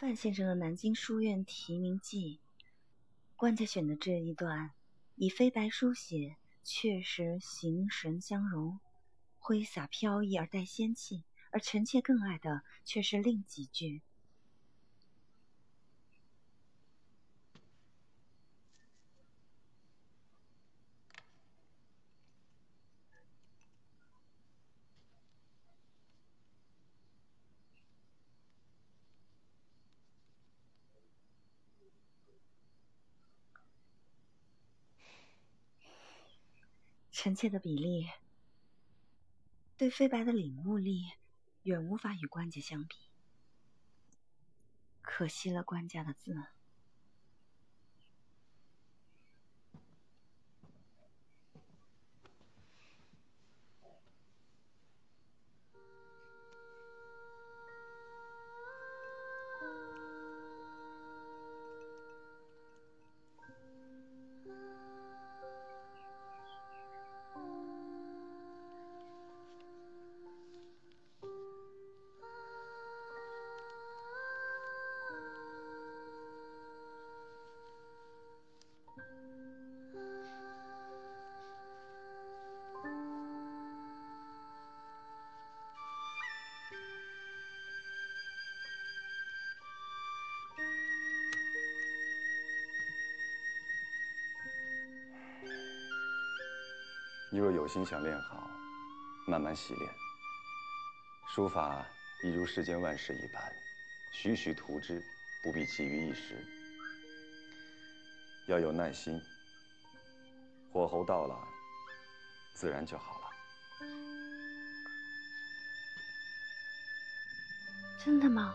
范先生的南京书院题名记，官家选的这一段，以飞白书写，确实形神相融，挥洒飘逸而带仙气。而臣妾更爱的却是另几句。臣妾的比例，对飞白的领悟力，远无法与官家相比。可惜了官家的字。你若有心想练好，慢慢习练。书法亦如世间万事一般，徐徐图之，不必急于一时。要有耐心，火候到了，自然就好了。真的吗？